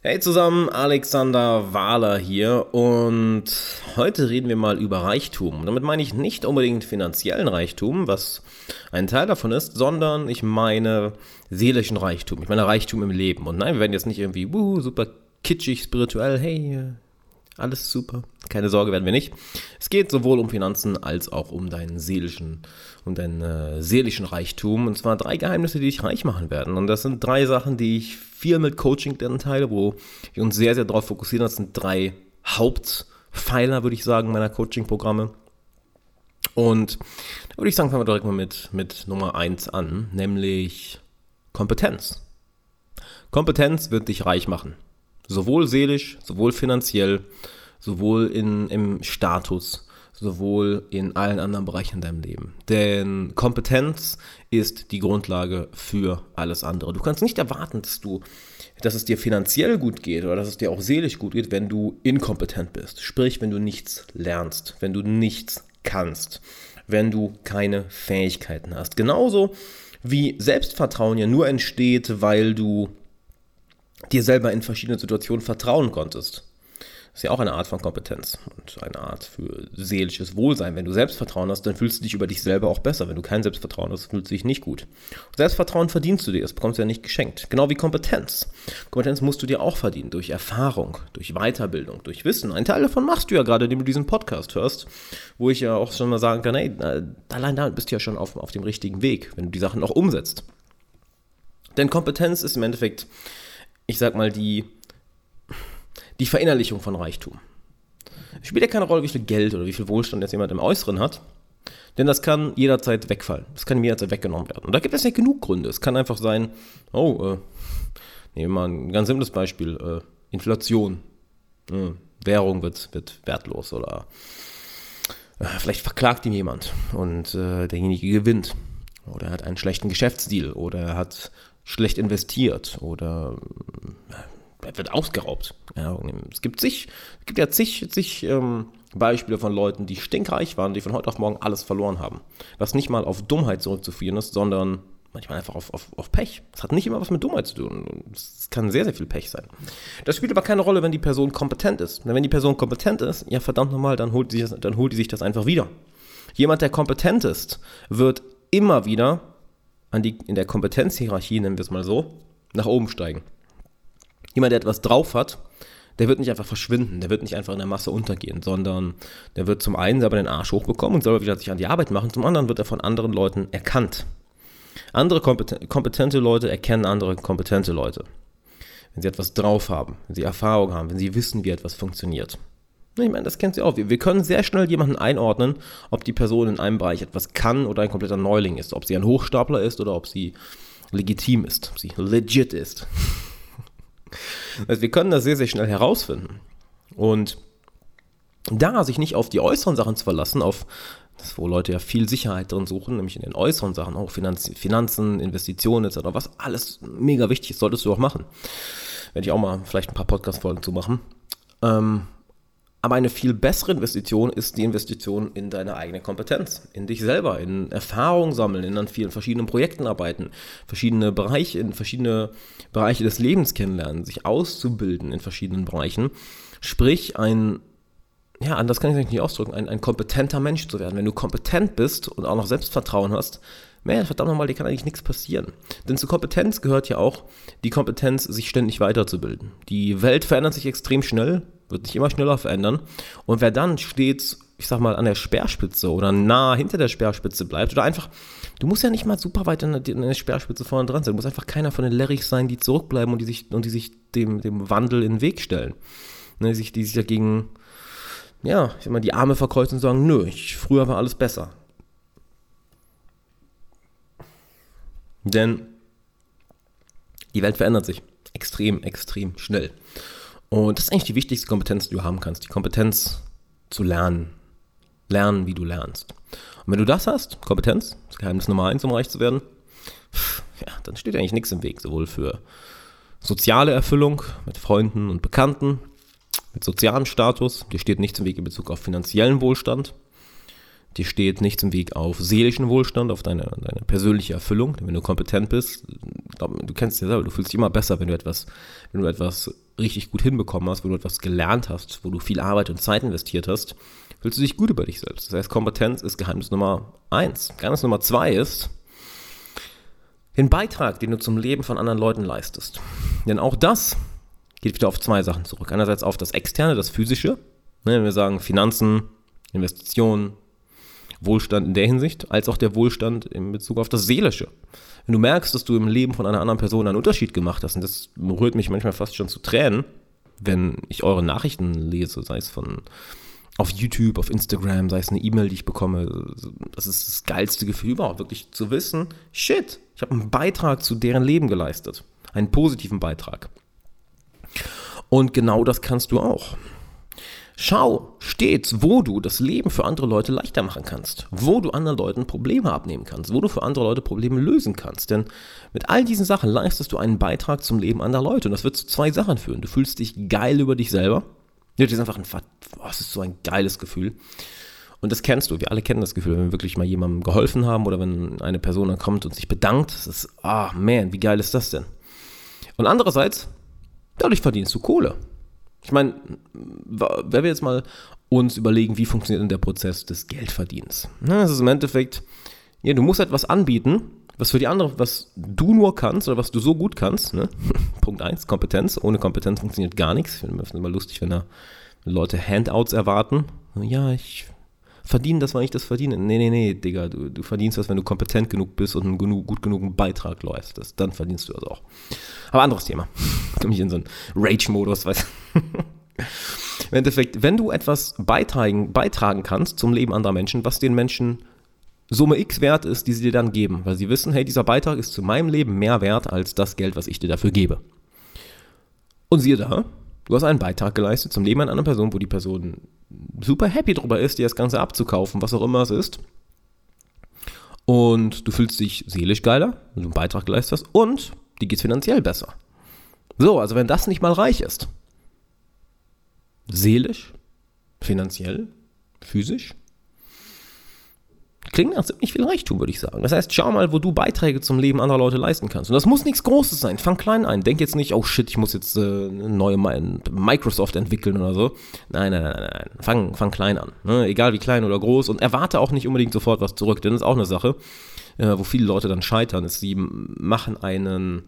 Hey zusammen, Alexander Wahler hier und heute reden wir mal über Reichtum. Damit meine ich nicht unbedingt finanziellen Reichtum, was ein Teil davon ist, sondern ich meine seelischen Reichtum. Ich meine Reichtum im Leben. Und nein, wir werden jetzt nicht irgendwie uh, super kitschig, spirituell, hey, alles super. Keine Sorge, werden wir nicht. Es geht sowohl um Finanzen als auch um deinen seelischen, um deinen äh, seelischen Reichtum. Und zwar drei Geheimnisse, die dich reich machen werden. Und das sind drei Sachen, die ich viel mit Coaching dann teile, wo wir uns sehr, sehr darauf fokussieren. Das sind drei Hauptpfeiler, würde ich sagen, meiner Coaching-Programme. Und da würde ich sagen, fangen wir direkt mal mit, mit Nummer eins an, nämlich Kompetenz. Kompetenz wird dich reich machen. Sowohl seelisch, sowohl finanziell, sowohl in, im Status, sowohl in allen anderen Bereichen in deinem Leben. Denn Kompetenz ist die Grundlage für alles andere. Du kannst nicht erwarten, dass du, dass es dir finanziell gut geht oder dass es dir auch seelisch gut geht, wenn du inkompetent bist. Sprich, wenn du nichts lernst, wenn du nichts kannst, wenn du keine Fähigkeiten hast. Genauso wie Selbstvertrauen ja nur entsteht, weil du dir selber in verschiedenen Situationen vertrauen konntest. Ist ja auch eine Art von Kompetenz und eine Art für seelisches Wohlsein. Wenn du Selbstvertrauen hast, dann fühlst du dich über dich selber auch besser. Wenn du kein Selbstvertrauen hast, fühlst du dich nicht gut. Selbstvertrauen verdienst du dir, das bekommst du ja nicht geschenkt. Genau wie Kompetenz. Kompetenz musst du dir auch verdienen, durch Erfahrung, durch Weiterbildung, durch Wissen. Ein Teil davon machst du ja gerade, indem du diesen Podcast hörst, wo ich ja auch schon mal sagen kann, hey, allein da bist du ja schon auf, auf dem richtigen Weg, wenn du die Sachen auch umsetzt. Denn Kompetenz ist im Endeffekt ich sag mal, die, die Verinnerlichung von Reichtum. Es spielt ja keine Rolle, wie viel Geld oder wie viel Wohlstand jetzt jemand im Äußeren hat, denn das kann jederzeit wegfallen. Das kann ihm jederzeit weggenommen werden. Und da gibt es ja genug Gründe. Es kann einfach sein, oh, äh, nehmen wir mal ein ganz simples Beispiel, äh, Inflation. Äh, Währung wird, wird wertlos oder äh, vielleicht verklagt ihn jemand und äh, derjenige gewinnt. Oder er hat einen schlechten Geschäftsdeal oder er hat schlecht investiert oder äh, wird ausgeraubt. Ja, es gibt zig, es gibt ja zig, zig ähm, Beispiele von Leuten, die stinkreich waren, die von heute auf morgen alles verloren haben. Was nicht mal auf Dummheit zurückzuführen ist, sondern manchmal einfach auf, auf, auf Pech. Es hat nicht immer was mit Dummheit zu tun. Es kann sehr, sehr viel Pech sein. Das spielt aber keine Rolle, wenn die Person kompetent ist. Denn wenn die Person kompetent ist, ja verdammt nochmal, dann holt, sie, dann holt die sich das einfach wieder. Jemand, der kompetent ist, wird immer wieder an die, in der Kompetenzhierarchie, nennen wir es mal so, nach oben steigen. Jemand, der etwas drauf hat, der wird nicht einfach verschwinden, der wird nicht einfach in der Masse untergehen, sondern der wird zum einen selber den Arsch hochbekommen und selber wieder sich an die Arbeit machen, zum anderen wird er von anderen Leuten erkannt. Andere kompetente Leute erkennen andere kompetente Leute. Wenn sie etwas drauf haben, wenn sie Erfahrung haben, wenn sie wissen, wie etwas funktioniert. Ich meine, das kennt sie auch. Wir, wir können sehr schnell jemanden einordnen, ob die Person in einem Bereich etwas kann oder ein kompletter Neuling ist. Ob sie ein Hochstapler ist oder ob sie legitim ist, ob sie legit ist. Also wir können das sehr, sehr schnell herausfinden. Und da sich nicht auf die äußeren Sachen zu verlassen, auf das, wo Leute ja viel Sicherheit drin suchen, nämlich in den äußeren Sachen, auch Finanz, Finanzen, Investitionen etc., was alles mega wichtig ist, solltest du auch machen. Werde ich auch mal vielleicht ein paar Podcast-Folgen zu machen. Ähm, aber eine viel bessere Investition ist die Investition in deine eigene Kompetenz, in dich selber, in Erfahrung sammeln, in an vielen verschiedenen Projekten arbeiten, verschiedene Bereiche, in verschiedene Bereiche des Lebens kennenlernen, sich auszubilden in verschiedenen Bereichen. Sprich, ein, ja, anders kann ich es nicht ausdrücken, ein, ein kompetenter Mensch zu werden. Wenn du kompetent bist und auch noch Selbstvertrauen hast, man, verdammt nochmal, dir kann eigentlich nichts passieren. Denn zur Kompetenz gehört ja auch die Kompetenz, sich ständig weiterzubilden. Die Welt verändert sich extrem schnell wird sich immer schneller verändern. Und wer dann stets, ich sag mal, an der Speerspitze oder nah hinter der Speerspitze bleibt oder einfach, du musst ja nicht mal super weit an der, an der Speerspitze vorne dran sein. Du musst einfach keiner von den Lerrichs sein, die zurückbleiben und die sich, und die sich dem, dem Wandel in den Weg stellen. Ne, die, sich, die sich dagegen, ja, ich sag mal, die Arme verkreuzen und sagen, nö, ich, früher war alles besser. Denn die Welt verändert sich extrem, extrem schnell. Und das ist eigentlich die wichtigste Kompetenz, die du haben kannst. Die Kompetenz zu lernen. Lernen, wie du lernst. Und wenn du das hast, Kompetenz, das Geheimnis Nummer eins, um reich zu werden, ja, dann steht eigentlich nichts im Weg. Sowohl für soziale Erfüllung mit Freunden und Bekannten, mit sozialem Status, dir steht nichts im Weg in Bezug auf finanziellen Wohlstand, dir steht nichts im Weg auf seelischen Wohlstand, auf deine, deine persönliche Erfüllung. Denn wenn du kompetent bist, glaub, du kennst es ja selber, du fühlst dich immer besser, wenn du etwas, wenn du etwas richtig gut hinbekommen hast, wo du etwas gelernt hast, wo du viel Arbeit und Zeit investiert hast, fühlst du dich gut über dich selbst. Das heißt, Kompetenz ist Geheimnis Nummer eins. Geheimnis Nummer zwei ist, den Beitrag, den du zum Leben von anderen Leuten leistest. Denn auch das geht wieder auf zwei Sachen zurück. Einerseits auf das Externe, das Physische. Ne, wenn wir sagen Finanzen, Investitionen, Wohlstand in der Hinsicht, als auch der Wohlstand in Bezug auf das Seelische. Wenn du merkst, dass du im Leben von einer anderen Person einen Unterschied gemacht hast, und das rührt mich manchmal fast schon zu Tränen, wenn ich eure Nachrichten lese, sei es von auf YouTube, auf Instagram, sei es eine E-Mail, die ich bekomme, das ist das geilste Gefühl überhaupt, wirklich zu wissen, shit, ich habe einen Beitrag zu deren Leben geleistet, einen positiven Beitrag. Und genau das kannst du auch. Schau stets, wo du das Leben für andere Leute leichter machen kannst, wo du anderen Leuten Probleme abnehmen kannst, wo du für andere Leute Probleme lösen kannst. Denn mit all diesen Sachen leistest du einen Beitrag zum Leben anderer Leute. Und das wird zu zwei Sachen führen. Du fühlst dich geil über dich selber. Das ist einfach ein, oh, das ist so ein geiles Gefühl. Und das kennst du, wir alle kennen das Gefühl, wenn wir wirklich mal jemandem geholfen haben oder wenn eine Person dann kommt und sich bedankt. Das ist, ah, man, wie geil ist das denn? Und andererseits, dadurch verdienst du Kohle. Ich meine, wenn wir jetzt mal uns überlegen, wie funktioniert denn der Prozess des Geldverdienens? Das ist im Endeffekt, ja, du musst etwas anbieten, was für die andere, was du nur kannst oder was du so gut kannst. Ne? Punkt 1, Kompetenz. Ohne Kompetenz funktioniert gar nichts. Ich finde es immer lustig, wenn da Leute Handouts erwarten. Ja, ich verdiene das, weil ich das verdiene. Nee, nee, nee, Digga, du, du verdienst das, wenn du kompetent genug bist und einen genug, gut genugen Beitrag leistest. Dann verdienst du das auch. Aber anderes Thema. Ich komme nicht in so einen Rage-Modus, weißt du. Im Endeffekt, wenn du etwas beitragen, beitragen kannst zum Leben anderer Menschen, was den Menschen Summe X wert ist, die sie dir dann geben, weil sie wissen, hey, dieser Beitrag ist zu meinem Leben mehr wert als das Geld, was ich dir dafür gebe. Und siehe da, du hast einen Beitrag geleistet zum Leben einer anderen Person, wo die Person super happy drüber ist, dir das Ganze abzukaufen, was auch immer es ist. Und du fühlst dich seelisch geiler, wenn du einen Beitrag geleistet hast und dir geht es finanziell besser. So, also wenn das nicht mal reich ist, seelisch, finanziell, physisch, klingt nach ziemlich viel Reichtum, würde ich sagen. Das heißt, schau mal, wo du Beiträge zum Leben anderer Leute leisten kannst. Und das muss nichts Großes sein. Fang klein ein. Denk jetzt nicht, oh shit, ich muss jetzt äh, eine neue Microsoft entwickeln oder so. Nein, nein, nein, nein. Fang, fang klein an. Ne? Egal wie klein oder groß. Und erwarte auch nicht unbedingt sofort was zurück. Denn das ist auch eine Sache, äh, wo viele Leute dann scheitern, ist, sie machen einen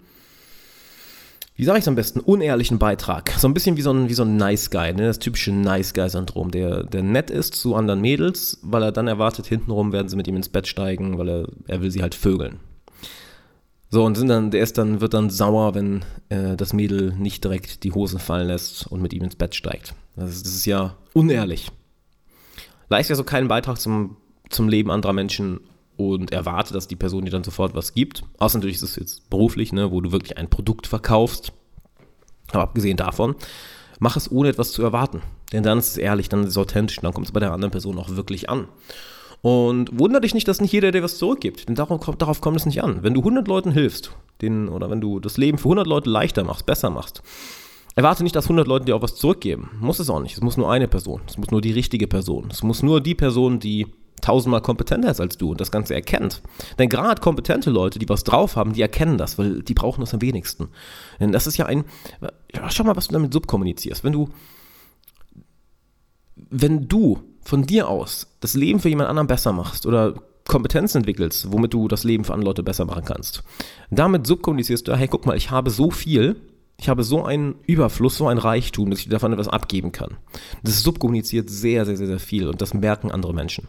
wie sage ich es am besten, unehrlichen Beitrag. So ein bisschen wie so ein, wie so ein Nice Guy, ne? das typische Nice Guy-Syndrom, der, der nett ist zu anderen Mädels, weil er dann erwartet, hintenrum werden sie mit ihm ins Bett steigen, weil er, er will sie halt vögeln. So, und sind dann, der ist dann, wird dann sauer, wenn äh, das Mädel nicht direkt die Hosen fallen lässt und mit ihm ins Bett steigt. Das ist, das ist ja unehrlich. Leist ja so keinen Beitrag zum, zum Leben anderer Menschen und erwarte, dass die Person dir dann sofort was gibt. Außer natürlich ist es jetzt beruflich, ne, wo du wirklich ein Produkt verkaufst. Aber abgesehen davon, mach es ohne etwas zu erwarten. Denn dann ist es ehrlich, dann ist es authentisch, dann kommt es bei der anderen Person auch wirklich an. Und wundere dich nicht, dass nicht jeder dir was zurückgibt, denn darauf kommt, darauf kommt es nicht an. Wenn du 100 Leuten hilfst, denen, oder wenn du das Leben für 100 Leute leichter machst, besser machst, erwarte nicht, dass 100 Leute dir auch was zurückgeben. Muss es auch nicht. Es muss nur eine Person. Es muss nur die richtige Person. Es muss nur die Person, die tausendmal kompetenter ist als du und das Ganze erkennt. Denn gerade kompetente Leute, die was drauf haben, die erkennen das, weil die brauchen das am wenigsten. Denn das ist ja ein, ja, schau mal, was du damit subkommunizierst. Wenn du, wenn du von dir aus das Leben für jemand anderen besser machst oder Kompetenzen entwickelst, womit du das Leben für andere Leute besser machen kannst, damit subkommunizierst du, hey, guck mal, ich habe so viel, ich habe so einen Überfluss, so ein Reichtum, dass ich davon etwas abgeben kann. Das subkommuniziert sehr, sehr, sehr, sehr viel und das merken andere Menschen.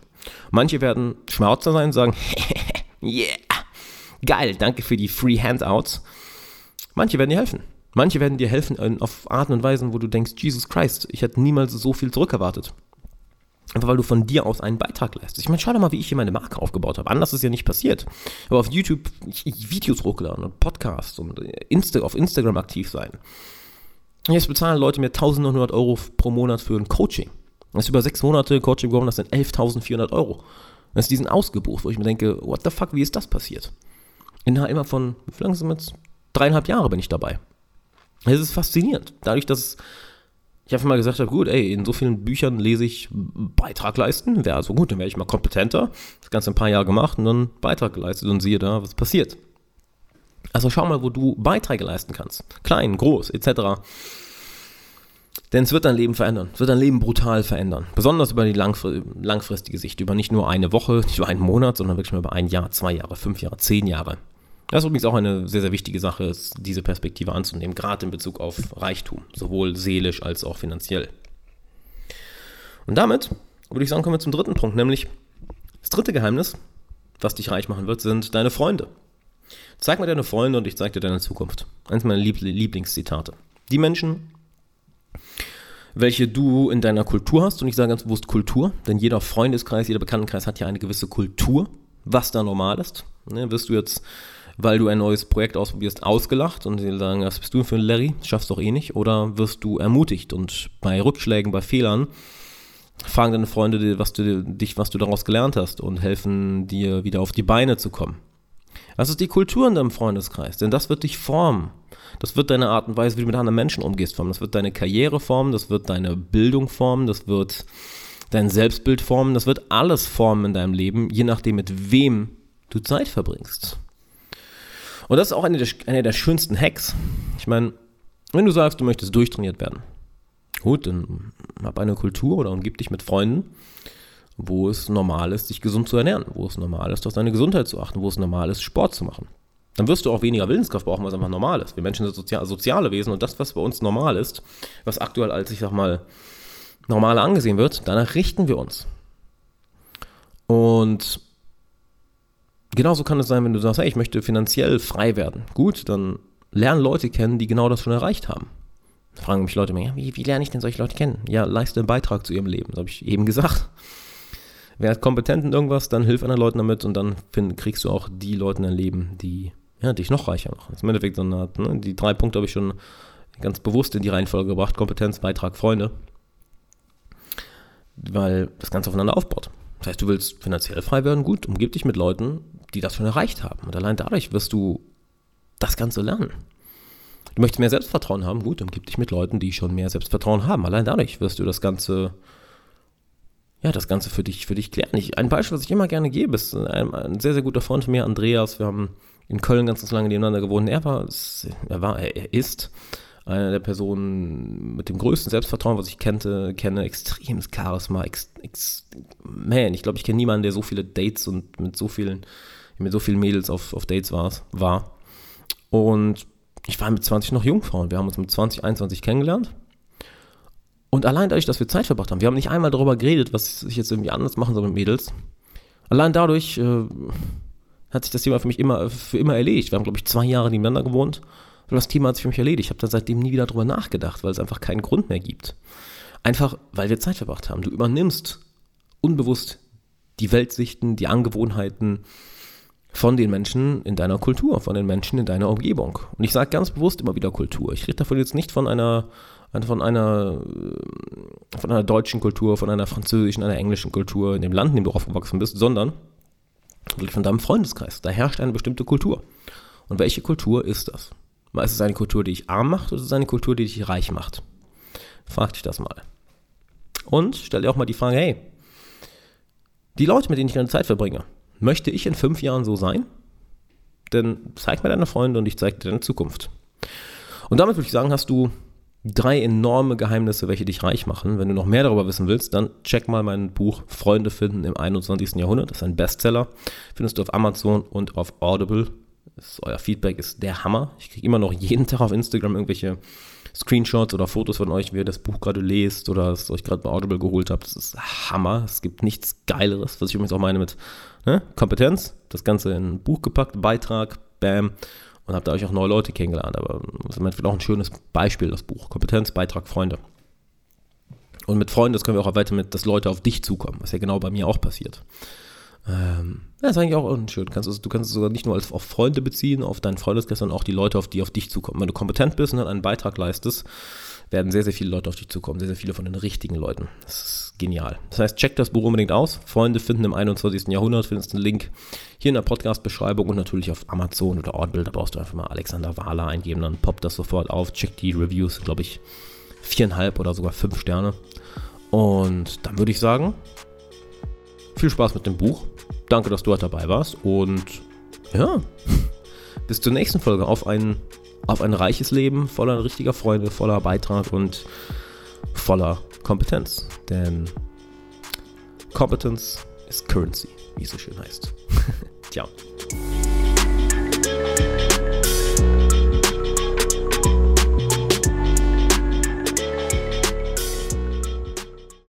Manche werden Schmerzer sein und sagen, yeah, geil, danke für die Free Handouts. Manche werden dir helfen. Manche werden dir helfen auf Arten und Weisen, wo du denkst, Jesus Christ, ich hätte niemals so viel zurückerwartet. Einfach weil du von dir aus einen Beitrag leistest. Ich meine, schau doch mal, wie ich hier meine Marke aufgebaut habe. Anders ist ja nicht passiert. Aber auf YouTube Videos hochgeladen und Podcasts und Insta auf Instagram aktiv sein. Jetzt bezahlen Leute mir 1900 Euro pro Monat für ein Coaching. Das ist über sechs Monate Coaching geworden, das sind 11.400 Euro. Das ist diesen ausgebucht, wo ich mir denke, what the fuck, wie ist das passiert? Innerhalb immer von, wie lange sind wir jetzt? Dreieinhalb Jahre bin ich dabei. Es ist faszinierend. Dadurch, dass ich einfach mal gesagt habe, gut, ey, in so vielen Büchern lese ich Beitrag leisten, wäre also gut, dann wäre ich mal kompetenter. Das Ganze ein paar Jahre gemacht und dann Beitrag geleistet und siehe da, was passiert. Also schau mal, wo du Beiträge leisten kannst. Klein, groß, etc. Denn es wird dein Leben verändern. Es wird dein Leben brutal verändern. Besonders über die langfristige Sicht. Über nicht nur eine Woche, nicht über einen Monat, sondern wirklich mal über ein Jahr, zwei Jahre, fünf Jahre, zehn Jahre. Das ist übrigens auch eine sehr, sehr wichtige Sache, diese Perspektive anzunehmen, gerade in Bezug auf Reichtum, sowohl seelisch als auch finanziell. Und damit würde ich sagen, kommen wir zum dritten Punkt, nämlich das dritte Geheimnis, was dich reich machen wird, sind deine Freunde. Zeig mir deine Freunde und ich zeige dir deine Zukunft. Eines meiner Lieblingszitate. Die Menschen, welche du in deiner Kultur hast, und ich sage ganz bewusst Kultur, denn jeder Freundeskreis, jeder Bekanntenkreis hat ja eine gewisse Kultur, was da normal ist. Ne, wirst du jetzt weil du ein neues Projekt ausprobierst, ausgelacht und sie sagen, was bist du für ein Larry, schaffst doch eh nicht, oder wirst du ermutigt und bei Rückschlägen, bei Fehlern fragen deine Freunde was du, dich, was du daraus gelernt hast und helfen dir wieder auf die Beine zu kommen. Das ist die Kultur in deinem Freundeskreis, denn das wird dich formen. Das wird deine Art und Weise, wie du mit anderen Menschen umgehst, formen. Das wird deine Karriere formen, das wird deine Bildung formen, das wird dein Selbstbild formen, das wird alles formen in deinem Leben, je nachdem, mit wem du Zeit verbringst. Und das ist auch eine der, eine der schönsten Hacks. Ich meine, wenn du sagst, du möchtest durchtrainiert werden, gut, dann hab eine Kultur oder umgib dich mit Freunden, wo es normal ist, dich gesund zu ernähren, wo es normal ist, auf deine Gesundheit zu achten, wo es normal ist, Sport zu machen. Dann wirst du auch weniger Willenskraft brauchen, was einfach normal ist. Wir Menschen sind sozial, soziale Wesen und das, was bei uns normal ist, was aktuell als, ich sag mal, normal angesehen wird, danach richten wir uns. Und genauso kann es sein, wenn du sagst, hey, ich möchte finanziell frei werden. Gut, dann lernen Leute kennen, die genau das schon erreicht haben. Da fragen mich Leute ja, wie, wie lerne ich denn solche Leute kennen? Ja, leiste einen Beitrag zu ihrem Leben. Das habe ich eben gesagt. Wer kompetent in irgendwas, dann hilf anderen Leuten damit und dann find, kriegst du auch die Leute in dein Leben, die ja, dich noch reicher machen. Das ist im Endeffekt so eine Art, ne? die drei Punkte habe ich schon ganz bewusst in die Reihenfolge gebracht. Kompetenz, Beitrag, Freunde. Weil das Ganze aufeinander aufbaut. Das heißt, du willst finanziell frei werden, gut, umgib dich mit Leuten, die das schon erreicht haben. Und allein dadurch wirst du das Ganze lernen. Du möchtest mehr Selbstvertrauen haben, gut, umgib dich mit Leuten, die schon mehr Selbstvertrauen haben. Allein dadurch wirst du das Ganze, ja, das Ganze für dich, für dich klären. Ich, ein Beispiel, was ich immer gerne gebe, ist ein, ein sehr, sehr guter Freund von mir, Andreas. Wir haben in Köln ganz, ganz lange nebeneinander gewohnt. Er war, er war, er ist einer der Personen mit dem größten Selbstvertrauen, was ich kannte, kenne, extremes Charisma, ex, ex, man, ich glaube, ich kenne niemanden, der so viele Dates und mit so vielen, mit so vielen Mädels auf, auf Dates war, war. Und ich war mit 20 noch Jungfrauen. Wir haben uns mit 20, 21 kennengelernt. Und allein dadurch, dass wir Zeit verbracht haben, wir haben nicht einmal darüber geredet, was ich jetzt irgendwie anders machen soll mit Mädels. Allein dadurch äh, hat sich das Thema für mich immer, für immer erledigt. Wir haben, glaube ich, zwei Jahre nebeneinander gewohnt und das Thema hat sich für mich erledigt. Ich habe dann seitdem nie wieder darüber nachgedacht, weil es einfach keinen Grund mehr gibt. Einfach, weil wir Zeit verbracht haben. Du übernimmst unbewusst die Weltsichten, die Angewohnheiten von den Menschen in deiner Kultur, von den Menschen in deiner Umgebung. Und ich sage ganz bewusst immer wieder Kultur. Ich rede davon jetzt nicht von einer, von einer, von einer deutschen Kultur, von einer französischen, einer englischen Kultur in dem Land, in dem du aufgewachsen bist, sondern von deinem Freundeskreis. Da herrscht eine bestimmte Kultur. Und welche Kultur ist das? Ist es eine Kultur, die dich arm macht oder ist es eine Kultur, die dich reich macht? Frag dich das mal. Und stell dir auch mal die Frage, hey, die Leute, mit denen ich meine Zeit verbringe, möchte ich in fünf Jahren so sein? Denn zeig mir deine Freunde und ich zeige dir deine Zukunft. Und damit würde ich sagen, hast du drei enorme Geheimnisse, welche dich reich machen. Wenn du noch mehr darüber wissen willst, dann check mal mein Buch Freunde finden im 21. Jahrhundert. Das ist ein Bestseller. Findest du auf Amazon und auf Audible. Ist, euer Feedback ist der Hammer. Ich kriege immer noch jeden Tag auf Instagram irgendwelche Screenshots oder Fotos von euch, wie ihr das Buch gerade lest oder es euch gerade bei Audible geholt habt. Das ist Hammer. Es gibt nichts Geileres, was ich übrigens auch meine mit ne? Kompetenz. Das Ganze in ein Buch gepackt, Beitrag, bam. Und habt da euch auch neue Leute kennengelernt. Aber das ist auch ein schönes Beispiel, das Buch. Kompetenz, Beitrag, Freunde. Und mit Freunden, das können wir auch weiter mit, dass Leute auf dich zukommen, was ja genau bei mir auch passiert. Ähm, ja, ist eigentlich auch schön. Du kannst, du kannst es sogar nicht nur als, auf Freunde beziehen, auf deinen Freundeskreis, sondern auch die Leute, auf die auf dich zukommen. Wenn du kompetent bist und dann einen Beitrag leistest, werden sehr, sehr viele Leute auf dich zukommen. Sehr, sehr viele von den richtigen Leuten. Das ist genial. Das heißt, check das Buch unbedingt aus. Freunde finden im 21. Jahrhundert. Findest einen Link hier in der Podcast-Beschreibung und natürlich auf Amazon oder Audible. Da brauchst du einfach mal Alexander Wahler eingeben. Dann poppt das sofort auf. Check die Reviews, glaube ich, viereinhalb oder sogar fünf Sterne. Und dann würde ich sagen, viel Spaß mit dem Buch. Danke, dass du heute dabei warst. Und ja, bis zur nächsten Folge auf ein, auf ein reiches Leben voller richtiger Freunde, voller Beitrag und voller Kompetenz. Denn Competence ist Currency, wie es so schön heißt. Ciao.